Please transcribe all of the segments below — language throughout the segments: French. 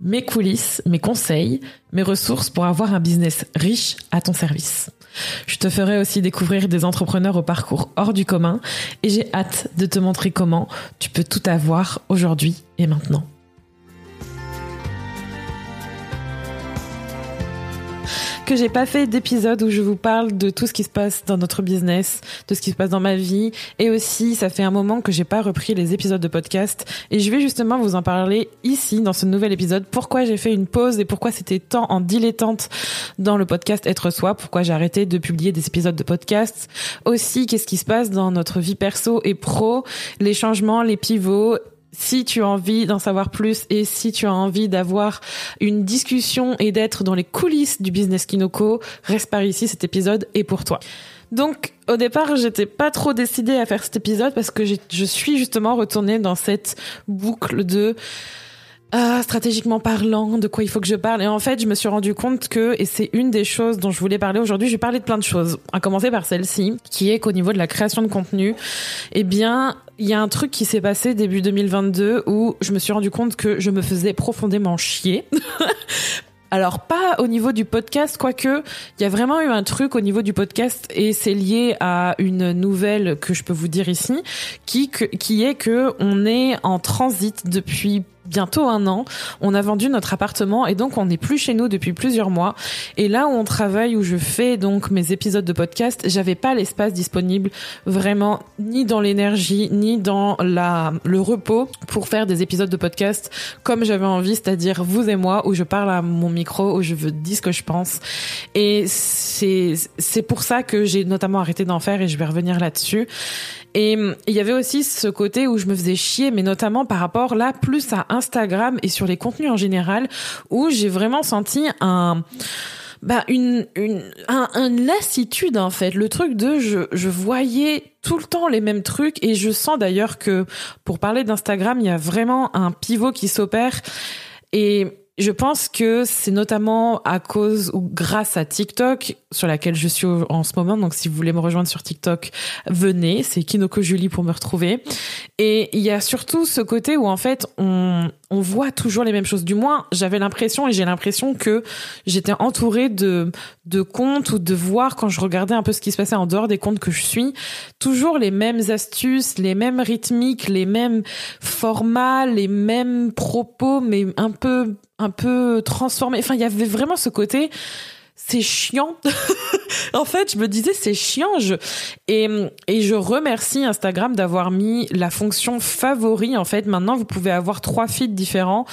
mes coulisses, mes conseils, mes ressources pour avoir un business riche à ton service. Je te ferai aussi découvrir des entrepreneurs au parcours hors du commun et j'ai hâte de te montrer comment tu peux tout avoir aujourd'hui et maintenant. Que j'ai pas fait d'épisode où je vous parle de tout ce qui se passe dans notre business, de ce qui se passe dans ma vie. Et aussi, ça fait un moment que j'ai pas repris les épisodes de podcast. Et je vais justement vous en parler ici, dans ce nouvel épisode. Pourquoi j'ai fait une pause et pourquoi c'était tant en dilettante dans le podcast Être Soi? Pourquoi j'ai arrêté de publier des épisodes de podcast? Aussi, qu'est-ce qui se passe dans notre vie perso et pro? Les changements, les pivots si tu as envie d'en savoir plus et si tu as envie d'avoir une discussion et d'être dans les coulisses du business Kinoko, reste par ici, cet épisode est pour toi. Donc, au départ, j'étais pas trop décidée à faire cet épisode parce que je suis justement retournée dans cette boucle de ah, stratégiquement parlant, de quoi il faut que je parle. Et en fait, je me suis rendu compte que, et c'est une des choses dont je voulais parler aujourd'hui, je vais parler de plein de choses. À commencer par celle-ci, qui est qu'au niveau de la création de contenu, eh bien, il y a un truc qui s'est passé début 2022 où je me suis rendu compte que je me faisais profondément chier. Alors pas au niveau du podcast, quoique il y a vraiment eu un truc au niveau du podcast et c'est lié à une nouvelle que je peux vous dire ici, qui qui est que on est en transit depuis bientôt un an. On a vendu notre appartement et donc on n'est plus chez nous depuis plusieurs mois. Et là où on travaille, où je fais donc mes épisodes de podcast, j'avais pas l'espace disponible vraiment ni dans l'énergie ni dans la le repos pour faire des épisodes de podcast comme j'avais envie, c'est-à-dire vous et moi où je parle à mon micro, où je veux dire ce que je pense. Et c'est c'est pour ça que j'ai notamment arrêté d'en faire et je vais revenir là-dessus. Et il y avait aussi ce côté où je me faisais chier, mais notamment par rapport là plus à Instagram et sur les contenus en général, où j'ai vraiment senti un bah une une un, lassitude en fait. Le truc de je je voyais tout le temps les mêmes trucs et je sens d'ailleurs que pour parler d'Instagram il y a vraiment un pivot qui s'opère. Et je pense que c'est notamment à cause ou grâce à TikTok, sur laquelle je suis en ce moment. Donc, si vous voulez me rejoindre sur TikTok, venez. C'est Kinoko Julie pour me retrouver. Et il y a surtout ce côté où, en fait, on, on voit toujours les mêmes choses. Du moins, j'avais l'impression et j'ai l'impression que j'étais entourée de, de comptes ou de voir quand je regardais un peu ce qui se passait en dehors des comptes que je suis, toujours les mêmes astuces, les mêmes rythmiques, les mêmes formats, les mêmes propos, mais un peu un peu transformé. Enfin, il y avait vraiment ce côté c'est chiant. en fait, je me disais c'est chiant. Je... Et, et je remercie Instagram d'avoir mis la fonction favori. En fait, maintenant vous pouvez avoir trois feeds différents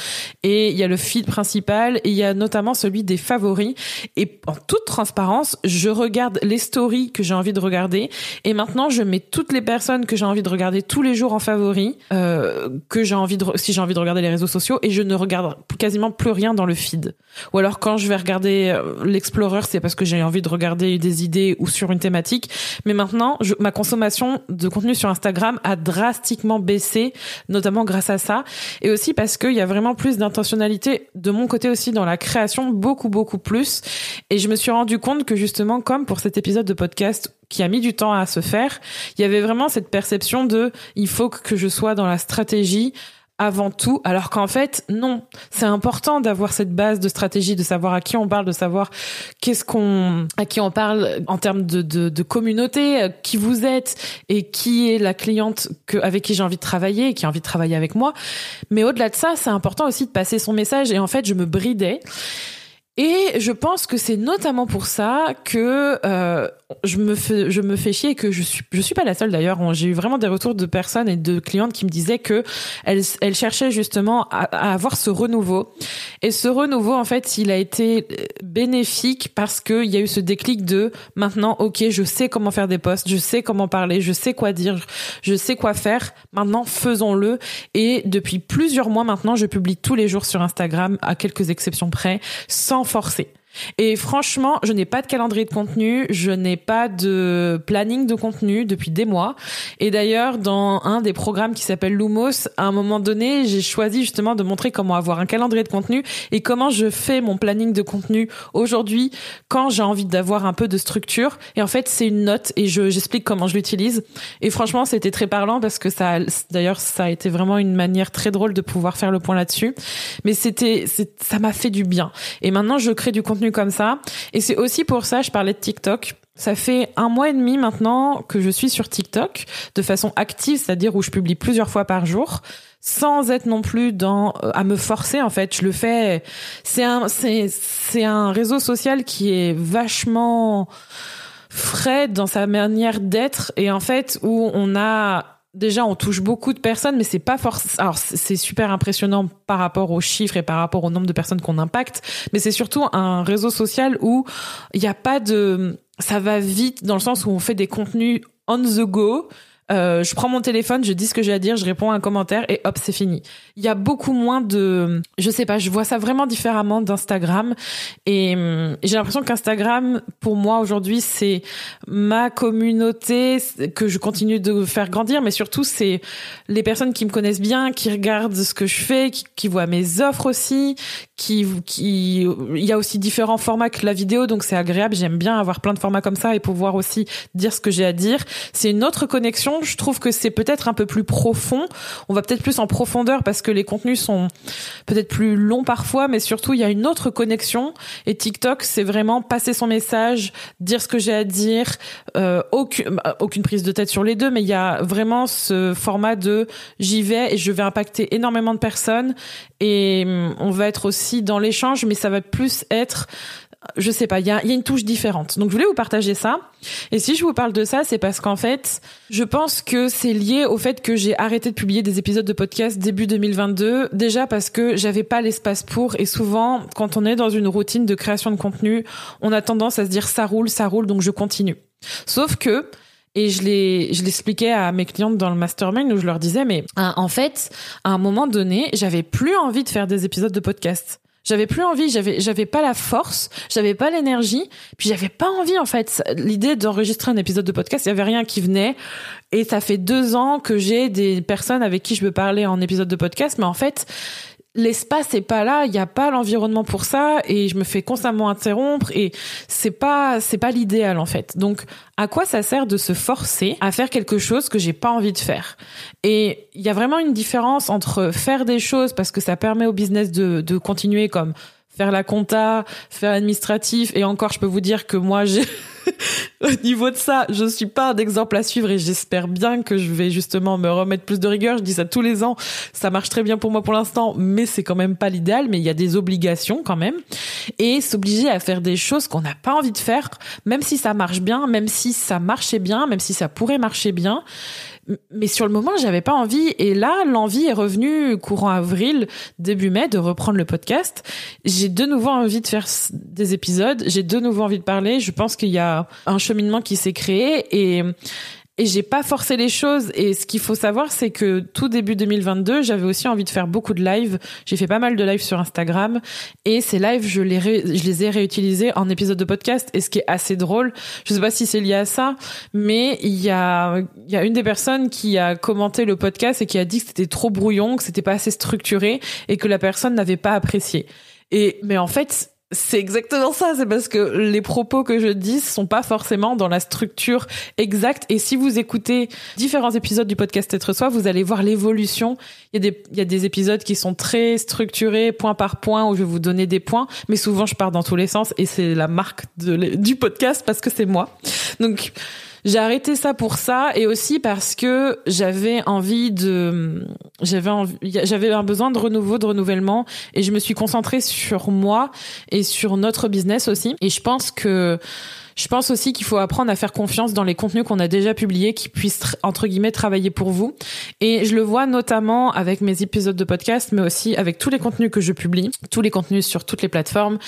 et il y a le feed principal et il y a notamment celui des favoris. Et en toute transparence, je regarde les stories que j'ai envie de regarder et maintenant je mets toutes les personnes que j'ai envie de regarder tous les jours en favoris, euh, si j'ai envie de regarder les réseaux sociaux et je ne regarde quasiment plus rien dans le feed. Ou alors quand je vais regarder euh, l'explorer c'est parce que j'ai envie de regarder des idées ou sur une thématique. Mais maintenant, je, ma consommation de contenu sur Instagram a drastiquement baissé, notamment grâce à ça. Et aussi parce qu'il y a vraiment plus d'intentionnalité de mon côté aussi dans la création, beaucoup, beaucoup plus. Et je me suis rendu compte que justement, comme pour cet épisode de podcast qui a mis du temps à se faire, il y avait vraiment cette perception de il faut que je sois dans la stratégie avant tout, alors qu'en fait, non. C'est important d'avoir cette base de stratégie, de savoir à qui on parle, de savoir qu'est-ce qu'on, à qui on parle en termes de, de, de, communauté, euh, qui vous êtes et qui est la cliente que, avec qui j'ai envie de travailler et qui a envie de travailler avec moi. Mais au-delà de ça, c'est important aussi de passer son message et en fait, je me bridais. Et je pense que c'est notamment pour ça que euh, je me fais je me fais chier et que je suis je suis pas la seule d'ailleurs. J'ai eu vraiment des retours de personnes et de clientes qui me disaient que elles, elles cherchaient justement à, à, avoir ce renouveau. Et ce renouveau en fait, il a été bénéfique parce que il y a eu ce déclic de maintenant, ok, je sais comment faire des posts, je sais comment parler, je sais quoi dire, je sais quoi faire. Maintenant, faisons-le. Et depuis plusieurs mois maintenant, je publie tous les jours sur Instagram, à quelques exceptions près, sans forcer. Et franchement, je n'ai pas de calendrier de contenu, je n'ai pas de planning de contenu depuis des mois. Et d'ailleurs, dans un des programmes qui s'appelle Lumos, à un moment donné, j'ai choisi justement de montrer comment avoir un calendrier de contenu et comment je fais mon planning de contenu aujourd'hui quand j'ai envie d'avoir un peu de structure. Et en fait, c'est une note et je, j'explique comment je l'utilise. Et franchement, c'était très parlant parce que ça, d'ailleurs, ça a été vraiment une manière très drôle de pouvoir faire le point là-dessus. Mais c'était, ça m'a fait du bien. Et maintenant, je crée du contenu comme ça. Et c'est aussi pour ça, je parlais de TikTok. Ça fait un mois et demi maintenant que je suis sur TikTok de façon active, c'est-à-dire où je publie plusieurs fois par jour, sans être non plus dans euh, à me forcer. En fait, je le fais. C'est un c'est c'est un réseau social qui est vachement frais dans sa manière d'être et en fait où on a déjà on touche beaucoup de personnes mais c'est pas forcément alors c'est super impressionnant par rapport aux chiffres et par rapport au nombre de personnes qu'on impacte mais c'est surtout un réseau social où il n'y a pas de ça va vite dans le sens où on fait des contenus on the go euh, je prends mon téléphone, je dis ce que j'ai à dire, je réponds à un commentaire et hop, c'est fini. Il y a beaucoup moins de, je sais pas, je vois ça vraiment différemment d'Instagram et, hum, j'ai l'impression qu'Instagram, pour moi aujourd'hui, c'est ma communauté que je continue de faire grandir, mais surtout c'est les personnes qui me connaissent bien, qui regardent ce que je fais, qui, qui voient mes offres aussi, qui, qui, il y a aussi différents formats que la vidéo, donc c'est agréable. J'aime bien avoir plein de formats comme ça et pouvoir aussi dire ce que j'ai à dire. C'est une autre connexion je trouve que c'est peut-être un peu plus profond. On va peut-être plus en profondeur parce que les contenus sont peut-être plus longs parfois, mais surtout il y a une autre connexion. Et TikTok, c'est vraiment passer son message, dire ce que j'ai à dire, euh, aucune, bah, aucune prise de tête sur les deux, mais il y a vraiment ce format de j'y vais et je vais impacter énormément de personnes et hum, on va être aussi dans l'échange, mais ça va plus être je sais pas, il y a, une touche différente. Donc je voulais vous partager ça. Et si je vous parle de ça, c'est parce qu'en fait, je pense que c'est lié au fait que j'ai arrêté de publier des épisodes de podcast début 2022. Déjà parce que j'avais pas l'espace pour. Et souvent, quand on est dans une routine de création de contenu, on a tendance à se dire ça roule, ça roule, donc je continue. Sauf que et je l'ai, je l'expliquais à mes clientes dans le mastermind où je leur disais, mais en fait, à un moment donné, j'avais plus envie de faire des épisodes de podcast. J'avais plus envie, j'avais j'avais pas la force, j'avais pas l'énergie, puis j'avais pas envie en fait. L'idée d'enregistrer un épisode de podcast, il y avait rien qui venait. Et ça fait deux ans que j'ai des personnes avec qui je veux parler en épisode de podcast, mais en fait, l'espace est pas là, il n'y a pas l'environnement pour ça et je me fais constamment interrompre et c'est pas c'est pas l'idéal en fait. Donc à quoi ça sert de se forcer à faire quelque chose que j'ai pas envie de faire? Et il y a vraiment une différence entre faire des choses parce que ça permet au business de de continuer comme faire la compta, faire l'administratif et encore je peux vous dire que moi j'ai au niveau de ça, je suis pas un exemple à suivre et j'espère bien que je vais justement me remettre plus de rigueur. Je dis ça tous les ans. Ça marche très bien pour moi pour l'instant, mais c'est quand même pas l'idéal. Mais il y a des obligations quand même. Et s'obliger à faire des choses qu'on n'a pas envie de faire, même si ça marche bien, même si ça marchait bien, même si ça pourrait marcher bien, mais sur le moment, j'avais pas envie. Et là, l'envie est revenue courant avril, début mai, de reprendre le podcast. J'ai de nouveau envie de faire des épisodes. J'ai de nouveau envie de parler. Je pense qu'il y a un cheminement qui s'est créé et et j'ai pas forcé les choses. Et ce qu'il faut savoir, c'est que tout début 2022, j'avais aussi envie de faire beaucoup de lives. J'ai fait pas mal de lives sur Instagram. Et ces lives, je les, ai réutilisés en épisode de podcast. Et ce qui est assez drôle, je sais pas si c'est lié à ça, mais il y a, il y a une des personnes qui a commenté le podcast et qui a dit que c'était trop brouillon, que c'était pas assez structuré et que la personne n'avait pas apprécié. Et, mais en fait, c'est exactement ça, c'est parce que les propos que je dis sont pas forcément dans la structure exacte. Et si vous écoutez différents épisodes du podcast Être Soi, vous allez voir l'évolution. Il y a des, il y a des épisodes qui sont très structurés, point par point, où je vais vous donner des points. Mais souvent, je pars dans tous les sens et c'est la marque du podcast parce que c'est moi. Donc, j'ai arrêté ça pour ça et aussi parce que j'avais envie de, j'avais j'avais un besoin de renouveau, de renouvellement et je me suis concentrée sur moi et sur notre business aussi. Et je pense que je pense aussi qu'il faut apprendre à faire confiance dans les contenus qu'on a déjà publiés qui puissent, entre guillemets, travailler pour vous. Et je le vois notamment avec mes épisodes de podcast, mais aussi avec tous les contenus que je publie, tous les contenus sur toutes les plateformes,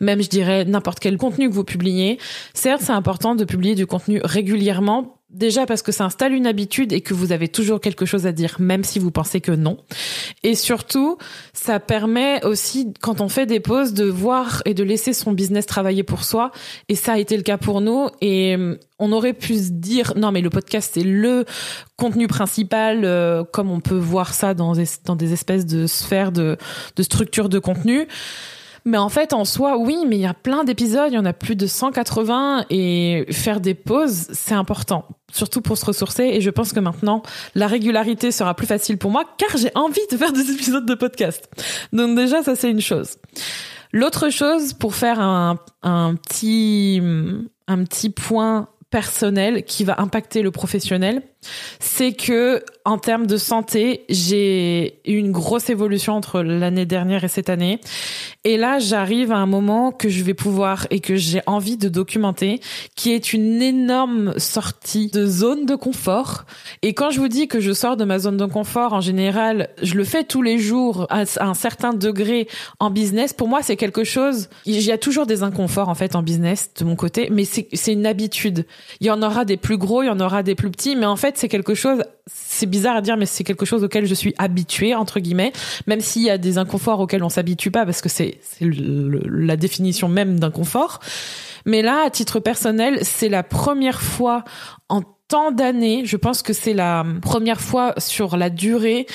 même, je dirais, n'importe quel contenu que vous publiez. Certes, c'est important de publier du contenu régulièrement Déjà parce que ça installe une habitude et que vous avez toujours quelque chose à dire, même si vous pensez que non. Et surtout, ça permet aussi, quand on fait des pauses, de voir et de laisser son business travailler pour soi. Et ça a été le cas pour nous. Et euh, on aurait pu se dire, non, mais le podcast, c'est le contenu principal, euh, comme on peut voir ça dans des, dans des espèces de sphères de, de structure de contenu. Mais en fait, en soi, oui, mais il y a plein d'épisodes, il y en a plus de 180 et faire des pauses, c'est important, surtout pour se ressourcer. Et je pense que maintenant, la régularité sera plus facile pour moi car j'ai envie de faire des épisodes de podcast. Donc déjà, ça c'est une chose. L'autre chose, pour faire un, un petit, un petit point personnel qui va impacter le professionnel, c'est que en termes de santé, j'ai eu une grosse évolution entre l'année dernière et cette année. Et là, j'arrive à un moment que je vais pouvoir et que j'ai envie de documenter, qui est une énorme sortie de zone de confort. Et quand je vous dis que je sors de ma zone de confort, en général, je le fais tous les jours à un certain degré en business. Pour moi, c'est quelque chose, il y a toujours des inconforts, en fait, en business de mon côté, mais c'est une habitude. Il y en aura des plus gros, il y en aura des plus petits, mais en fait, c'est quelque chose, c'est bizarre à dire, mais c'est quelque chose auquel je suis habituée, entre guillemets, même s'il y a des inconforts auxquels on s'habitue pas, parce que c'est la définition même d'un confort. Mais là, à titre personnel, c'est la première fois en tant d'années, je pense que c'est la première fois sur la durée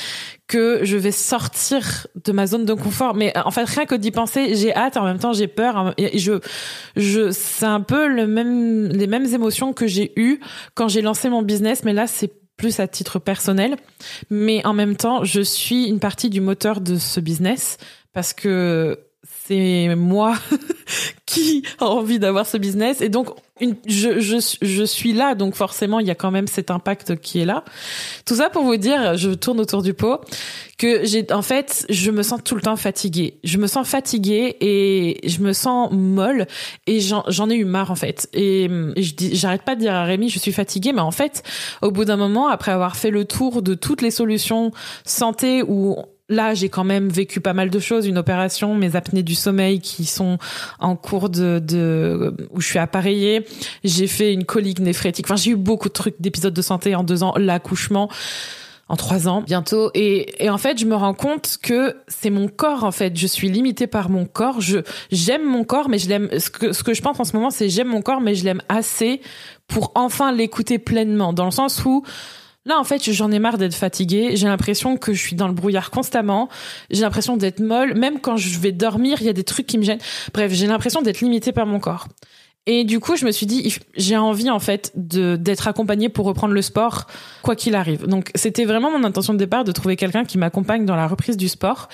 que je vais sortir de ma zone de confort. Mais en fait, rien que d'y penser, j'ai hâte, en même temps j'ai peur. Et je, je, c'est un peu le même, les mêmes émotions que j'ai eues quand j'ai lancé mon business, mais là c'est plus à titre personnel. Mais en même temps, je suis une partie du moteur de ce business parce que c'est moi qui a envie d'avoir ce business. Et donc je, je, suis là donc forcément il y a quand même cet impact qui est là. Tout ça pour vous dire je tourne autour du pot que j'ai en fait je me sens tout le temps fatiguée. Je me sens fatiguée et je me sens molle et j'en ai eu marre en fait. Et, j'arrête pas de dire à Rémi je suis fatiguée mais en fait au bout d'un moment après avoir fait le tour de toutes les solutions santé où là, j'ai quand même vécu pas mal de choses, une opération, mes apnées du sommeil qui sont en cours de, de où je suis appareillée. J'ai fait une colique néphrétique. Enfin, j'ai eu beaucoup de trucs, d'épisodes de santé en deux ans, l'accouchement en trois ans. Bientôt. Et, et en fait je me rends compte que c'est mon corps en fait. Je suis limitée par mon corps. Je j'aime mon corps mais je l'aime ce que ce que je pense en ce moment c'est j'aime mon corps mais je l'aime assez pour enfin l'écouter pleinement. Dans le sens où Là, en fait, j'en ai marre d'être fatiguée. J'ai l'impression que je suis dans le brouillard constamment. J'ai l'impression d'être molle. Même quand je vais dormir, il y a des trucs qui me gênent. Bref, j'ai l'impression d'être limitée par mon corps. Et du coup, je me suis dit, j'ai envie en fait de d'être accompagnée pour reprendre le sport, quoi qu'il arrive. Donc, c'était vraiment mon intention de départ de trouver quelqu'un qui m'accompagne dans la reprise du sport.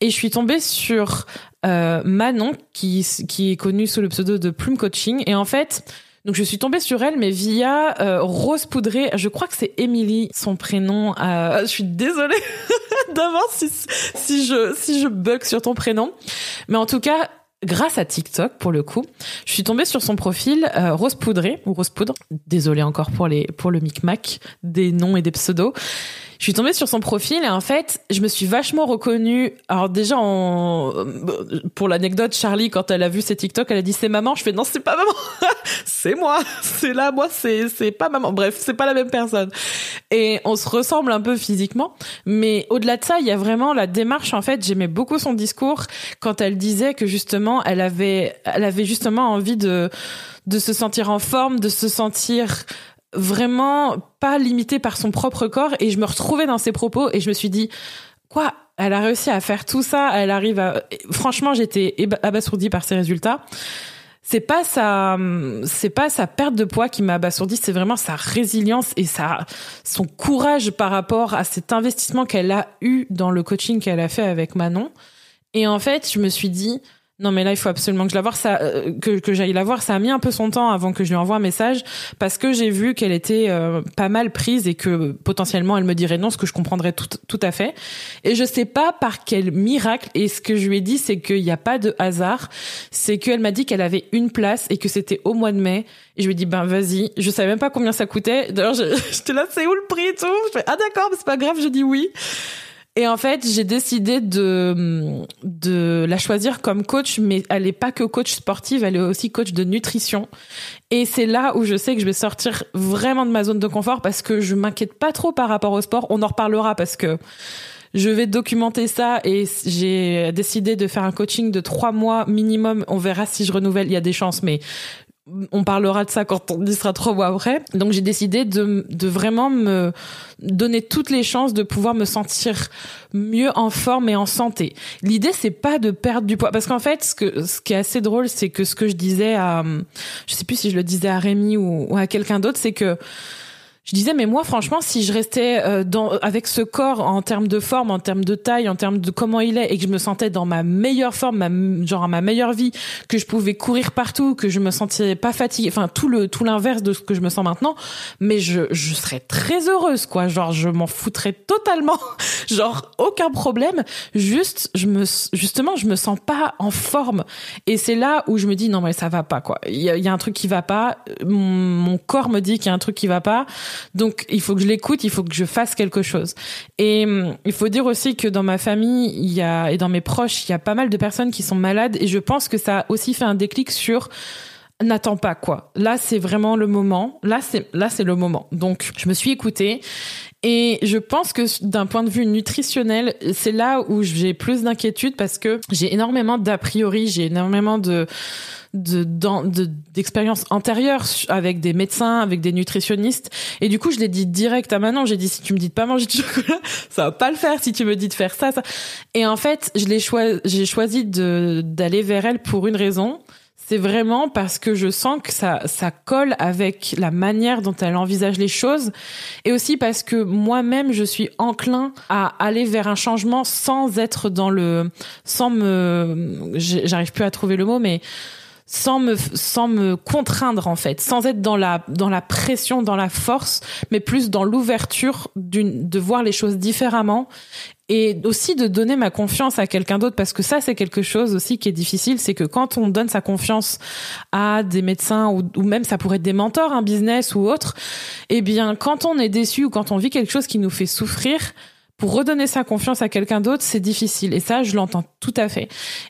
Et je suis tombée sur euh, Manon, qui qui est connue sous le pseudo de Plume Coaching. Et en fait, donc je suis tombée sur elle, mais via euh, Rose Poudrée. Je crois que c'est Émilie, son prénom. Euh, je suis désolée d'avance si, si je si je bug sur ton prénom, mais en tout cas. Grâce à TikTok, pour le coup, je suis tombée sur son profil euh, Rose Poudrée ou Rose Poudre. Désolée encore pour les pour le micmac des noms et des pseudos je suis tombée sur son profil et en fait, je me suis vachement reconnue. Alors déjà, en... pour l'anecdote, Charlie, quand elle a vu ses TikTok, elle a dit c'est maman. Je fais non, c'est pas maman, c'est moi, c'est là, moi, c'est c'est pas maman. Bref, c'est pas la même personne. Et on se ressemble un peu physiquement, mais au-delà de ça, il y a vraiment la démarche. En fait, j'aimais beaucoup son discours quand elle disait que justement, elle avait, elle avait justement envie de de se sentir en forme, de se sentir vraiment pas limitée par son propre corps. Et je me retrouvais dans ses propos et je me suis dit quoi? Elle a réussi à faire tout ça. Elle arrive à franchement j'étais abasourdie par ses résultats. C'est pas sa c'est pas sa perte de poids qui m'a abasourdie c'est vraiment sa résilience et sa son courage par rapport à cet investissement qu'elle a eu dans le coaching qu'elle a fait avec Manon. Et en fait je me suis dit non mais là il faut absolument que je la voir. Ça euh, que que j'aille la voir. Ça a mis un peu son temps avant que je lui envoie un message parce que j'ai vu qu'elle était euh, pas mal prise et que potentiellement elle me dirait non ce que je comprendrais tout tout à fait. Et je sais pas par quel miracle. Et ce que je lui ai dit c'est qu'il n'y a pas de hasard. C'est qu'elle m'a dit qu'elle avait une place et que c'était au mois de mai. Et je lui ai dit ben vas-y. Je savais même pas combien ça coûtait. D'ailleurs j'étais là c'est où le prix et tout? Je fais ah d'accord c'est pas grave. Je dis oui Et en fait, j'ai décidé de la choisir comme coach, mais elle est pas que coach sportive, elle est aussi coach de nutrition. Et c'est là où je sais que je vais sortir vraiment de ma zone de confort parce que je m'inquiète pas trop par rapport au sport. On en reparlera parce que je vais documenter ça et j'ai décidé de faire un coaching de trois mois minimum. On verra si je renouvelle. Il y a des chances, mais on parlera de ça quand on y sera trois mois après. Donc j'ai décidé de, de vraiment me donner toutes les chances de pouvoir me sentir mieux en forme et en santé. L'idée c'est pas de perdre du poids parce qu'en fait ce que ce qui est assez drôle c'est que ce que je disais à je sais plus si je le disais à Rémi ou, ou à quelqu'un d'autre c'est que je disais mais moi franchement si je restais euh, dans avec ce corps en termes de forme en termes de taille en termes de comment il est et que je me sentais dans ma meilleure forme ma, genre à ma meilleure vie que je pouvais courir partout que je me sentais pas fatiguée enfin tout le tout l'inverse de ce que je me sens maintenant mais je je serais très heureuse quoi. Genre je m'en foutrais totalement. Genre aucun problème. Juste je me justement je me sens pas en forme. Et c'est là où je me dis non mais ça va pas quoi. Il y a, y a un truc qui va pas. Mon, mon corps me dit qu'il y a un truc qui va pas donc il faut que je l'écoute, il faut que je fasse quelque chose. Et hum, il faut dire aussi que dans ma famille, il y a et dans mes proches, il y a pas mal de personnes qui sont malades et je pense que ça a aussi fait un déclic sur n'attends pas quoi. Là, c'est vraiment le moment. Là, c'est là, c'est le moment. Donc, je me suis écoutée et je pense que d'un point de vue nutritionnel, c'est là où j'ai plus d'inquiétude parce que j'ai énormément d'a priori, j'ai énormément de de d'expériences antérieures avec des médecins, avec des nutritionnistes. Et du coup, je l'ai dit direct à Manon. J'ai dit si tu me dis de pas manger de chocolat, ça va pas le faire. Si tu me dis de faire ça, ça. Et en fait, je l'ai choisi, j'ai choisi de d'aller vers elle pour une raison c'est vraiment parce que je sens que ça, ça colle avec la manière dont elle envisage les choses et aussi parce que moi-même je suis enclin à aller vers un changement sans être dans le, sans me, j'arrive plus à trouver le mot, mais sans me sans me contraindre en fait, sans être dans la dans la pression, dans la force, mais plus dans l'ouverture d'une de voir les choses différemment et aussi de donner ma confiance à quelqu'un d'autre parce que ça c'est quelque chose aussi qui est difficile, c'est que quand on donne sa confiance à des médecins ou, même ça pourrait être des mentors, un business ou autre, eh bien quand on est déçu ou quand on vit quelque chose qui nous fait souffrir, pour redonner sa confiance à quelqu'un d'autre, c'est difficile. Et ça, je l'entends tout à fait.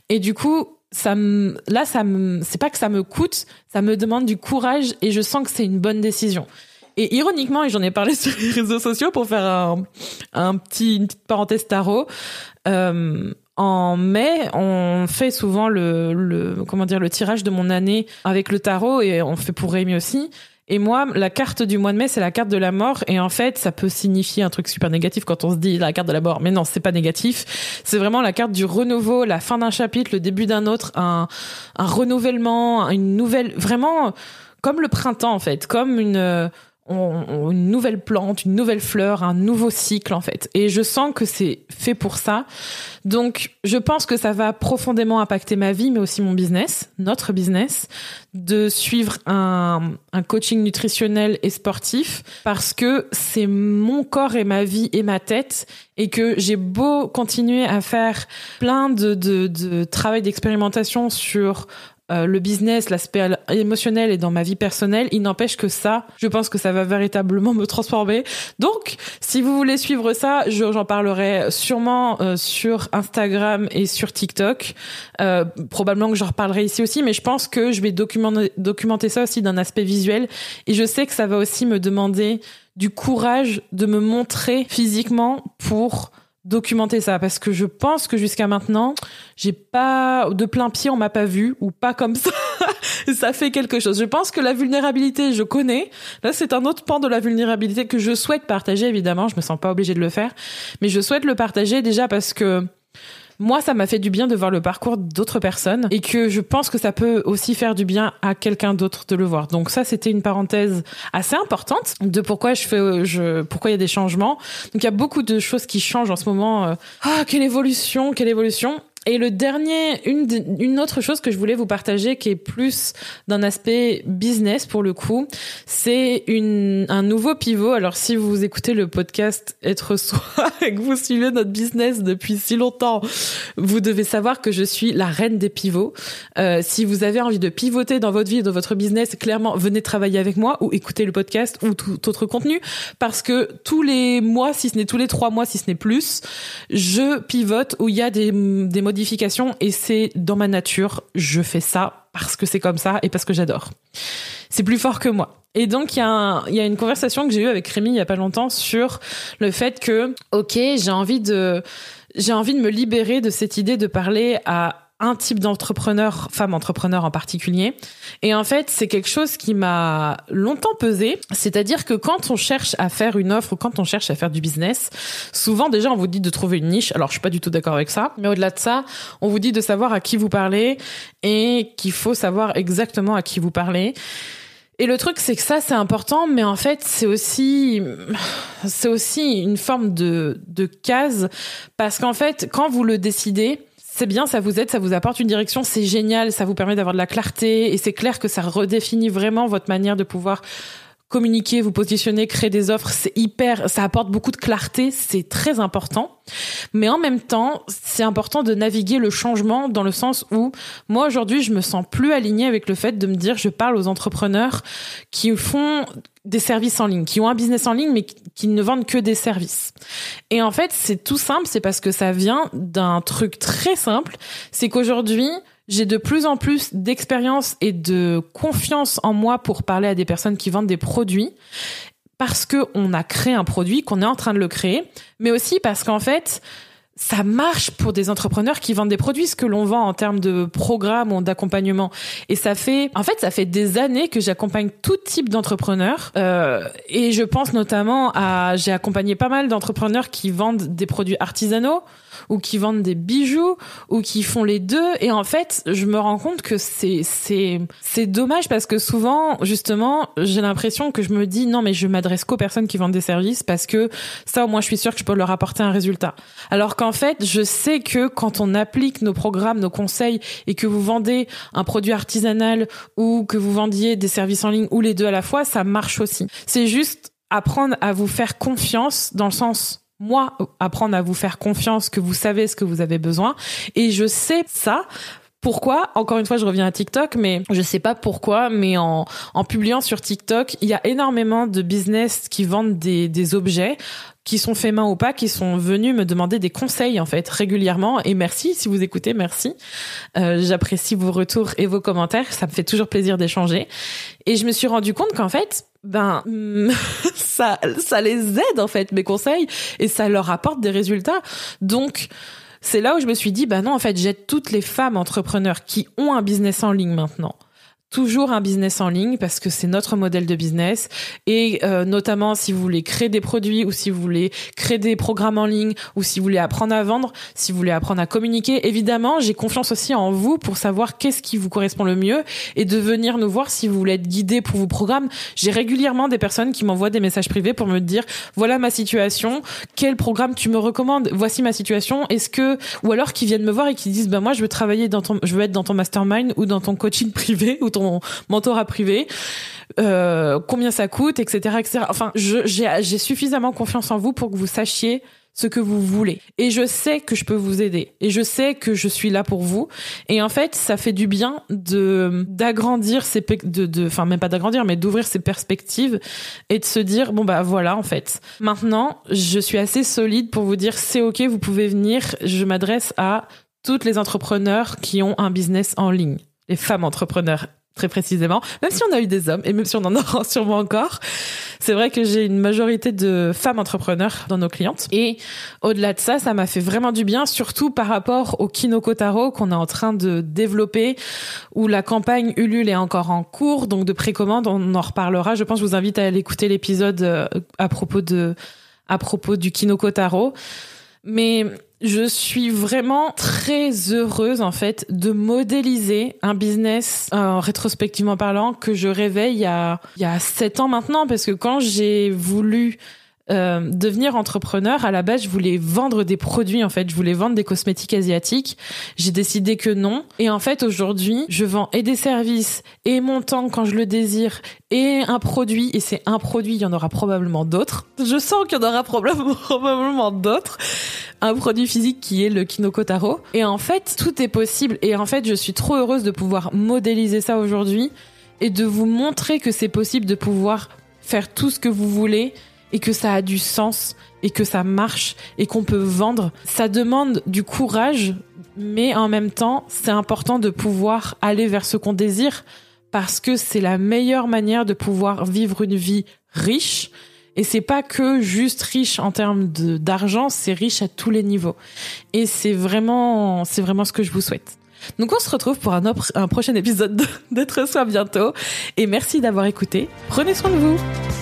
Et du coup, ça me, là, ça me, c'est pas que ça me coûte, ça me demande du courage et je sens que c'est une bonne décision. Et ironiquement, et j'en ai parlé sur les réseaux sociaux pour faire un, petit, une petite parenthèse tarot, euh, en mai, on fait souvent le, le, comment dire, le tirage de mon année avec le tarot et on fait pour Rémi aussi. Et moi, la carte du mois de mai, c'est la carte de la mort. Et en fait, ça peut signifier un truc super négatif quand on se dit la carte de la mort. Mais non, c'est pas négatif. C'est vraiment la carte du renouveau, la fin d'un chapitre, le début d'un autre, un, un renouvellement, une nouvelle, vraiment comme le printemps en fait, comme une une nouvelle plante, une nouvelle fleur, un nouveau cycle en fait. Et je sens que c'est fait pour ça. Donc je pense que ça va profondément impacter ma vie, mais aussi mon business, notre business, de suivre un, un coaching nutritionnel et sportif parce que c'est mon corps et ma vie et ma tête et que j'ai beau continuer à faire plein de, de, de travail d'expérimentation sur euh, le business, l'aspect émotionnel et dans ma vie personnelle, il n'empêche que ça, je pense que ça va véritablement me transformer. Donc, si vous voulez suivre ça, j'en parlerai sûrement euh, sur Instagram et sur TikTok. Euh, probablement que j'en reparlerai ici aussi, mais je pense que je vais documenter, documenter ça aussi d'un aspect visuel. Et je sais que ça va aussi me demander du courage de me montrer physiquement pour documenter ça parce que je pense que jusqu'à maintenant j'ai pas de plein pied on m'a pas vu ou pas comme ça. Ça fait quelque chose. Je pense que la vulnérabilité je connais. Là c'est un autre pan de la vulnérabilité que je souhaite partager évidemment. Je me sens pas obligée de le faire. Mais je souhaite le partager déjà parce que moi, ça m'a fait du bien de voir le parcours d'autres personnes et que je pense que ça peut aussi faire du bien à quelqu'un d'autre de le voir. Donc ça, c'était une parenthèse assez importante de pourquoi je fais, pourquoi il y a des changements. Donc il y a beaucoup de choses qui changent en ce moment. Euh, ah, quelle évolution, quelle évolution. Et le dernier, une, une autre chose que je voulais vous partager qui est plus d'un aspect business pour le coup, c'est une, un nouveau pivot. Alors si vous écoutez le podcast Être Soi et que vous suivez notre business depuis si longtemps, vous devez savoir que je suis la reine des pivots. Euh, si vous avez envie de pivoter dans votre vie, dans votre business, clairement, venez travailler avec moi ou écoutez le podcast ou tout autre contenu parce que tous les mois, si ce n'est tous les trois mois, si ce n'est plus, je pivote où il y a des, des modifications et c'est dans ma nature. Je fais ça parce que c'est comme ça et parce que j'adore. C'est plus fort que moi. Et donc il y, a une conversation que j'ai eue avec Rémi il y a pas longtemps sur le fait que ok j'ai envie de j'ai envie de me libérer de cette idée de parler à un type d'entrepreneur, femme entrepreneur en particulier. Et en fait, c'est quelque chose qui m'a longtemps pesé. C'est-à-dire que quand on cherche à faire une offre ou quand on cherche à faire du business, souvent déjà on vous dit de trouver une niche. Alors je suis pas du tout d'accord avec ça, mais au-delà de ça, on vous dit de savoir à qui vous parlez et qu'il faut savoir exactement à qui vous parlez. Et le truc, c'est que ça, c'est important, mais en fait, c'est aussi, c'est aussi une forme de, de case, parce qu'en fait, quand vous le décidez, c'est bien, ça vous aide, ça vous apporte une direction, c'est génial, ça vous permet d'avoir de la clarté et c'est clair que ça redéfinit vraiment votre manière de pouvoir communiquer, vous positionner, créer des offres, c'est hyper, ça apporte beaucoup de clarté, c'est très important. Mais en même temps, c'est important de naviguer le changement dans le sens où moi aujourd'hui, je me sens plus alignée avec le fait de me dire je parle aux entrepreneurs qui font des services en ligne, qui ont un business en ligne mais qui ne vendent que des services. Et en fait, c'est tout simple, c'est parce que ça vient d'un truc très simple, c'est qu'aujourd'hui, j'ai de plus en plus d'expérience et de confiance en moi pour parler à des personnes qui vendent des produits parce que on a créé un produit, qu'on est en train de le créer, mais aussi parce qu'en fait, ça marche pour des entrepreneurs qui vendent des produits, ce que l'on vend en termes de programme ou d'accompagnement. Et ça fait, en fait, ça fait des années que j'accompagne tout type d'entrepreneurs. Euh, et je pense notamment à, j'ai accompagné pas mal d'entrepreneurs qui vendent des produits artisanaux, ou qui vendent des bijoux ou qui font les deux. Et en fait je me rends compte que c'est c'est c'est dommage parce que souvent justement j'ai l'impression que je me dis non mais je m'adresse qu'aux personnes qui vendent des services parce que ça au moins je suis sûre que je peux leur apporter un résultat. Alors qu'en fait je sais que quand on applique nos programmes nos conseils et que vous vendez un produit artisanal ou que vous vendiez des services en ligne ou les deux à la fois ça marche aussi. C'est juste apprendre à vous faire confiance dans le sens moi, apprendre à vous faire confiance, que vous savez ce que vous avez besoin. Et je sais ça. Pourquoi? Encore une fois, je reviens à TikTok, mais je sais pas pourquoi, mais en, en publiant sur TikTok, il y a énormément de business qui vendent des, des objets qui sont faits main ou pas, qui sont venus me demander des conseils en fait régulièrement. Et merci si vous écoutez, merci. Euh, J'apprécie vos retours et vos commentaires, ça me fait toujours plaisir d'échanger. Et je me suis rendu compte qu'en fait, ben ça, ça les aide en fait mes conseils et ça leur apporte des résultats. Donc c'est là où je me suis dit, bah non, en fait, j'aide toutes les femmes entrepreneurs qui ont un business en ligne maintenant toujours un business en ligne parce que c'est notre modèle de business. Et euh, notamment si vous voulez créer des produits ou si vous voulez créer des programmes en ligne ou si vous voulez apprendre à vendre, si vous voulez apprendre à communiquer, évidemment, j'ai confiance aussi en vous pour savoir qu'est-ce qui vous correspond le mieux et de venir nous voir si vous voulez être guidé pour vos programmes. J'ai régulièrement des personnes qui m'envoient des messages privés pour me dire voilà ma situation, quel programme tu me recommandes, voici ma situation, est-ce que ou alors qui viennent me voir et qui disent bah moi je veux travailler dans ton je veux être dans ton mastermind ou dans ton coaching privé ou ton mentorat privé, euh, combien ça coûte, etc., etc. Enfin, j'ai suffisamment confiance en vous pour que vous sachiez ce que vous voulez. Et je sais que je peux vous aider. Et je sais que je suis là pour vous. Et en fait, ça fait du bien de d'agrandir ces de de enfin même pas d'agrandir mais d'ouvrir ses perspectives et de se dire bon bah voilà en fait. Maintenant, je suis assez solide pour vous dire c'est OK, vous pouvez venir, je m'adresse à toutes les entrepreneurs qui ont un business en ligne, les femmes entrepreneurs très précisément, même si on a eu des hommes et même si on en aura sûrement encore. C'est vrai que j'ai une majorité de femmes entrepreneurs dans nos clientes. Et au-delà de ça, ça m'a fait vraiment du bien, surtout par rapport au Kinoko Taro qu'on est en train de développer, où la campagne Ulule est encore en cours, donc de précommande, on en reparlera. Je pense que je vous invite à aller écouter l'épisode euh, à propos de, à propos du Kinoko Taro. Mais je suis vraiment très heureuse en fait de modéliser un business euh, rétrospectivement parlant que je réveille il y a il y a sept ans maintenant. Parce que quand j'ai voulu euh, devenir entrepreneur, à la base, je voulais vendre des produits, en fait. Je voulais vendre des cosmétiques asiatiques. J'ai décidé que non. Et en fait, aujourd'hui, je vends et des services, et mon temps quand je le désire, et un produit. Et c'est un produit, il y en aura probablement d'autres. Je sens qu'il y en aura probablement, probablement d'autres. Un produit physique qui est le Kinoko Taro. Et en fait, tout est possible. Et en fait, je suis trop heureuse de pouvoir modéliser ça aujourd'hui et de vous montrer que c'est possible de pouvoir faire tout ce que vous voulez et que ça a du sens et que ça marche et qu'on peut vendre. Ça demande du courage, mais en même temps, c'est important de pouvoir aller vers ce qu'on désire parce que c'est la meilleure manière de pouvoir vivre une vie riche. Et c'est pas que juste riche en termes d'argent, c'est riche à tous les niveaux. Et c'est vraiment, c'est vraiment ce que je vous souhaite. Donc on se retrouve pour un, un prochain épisode d'être soi bientôt. Et merci d'avoir écouté. Prenez soin de vous.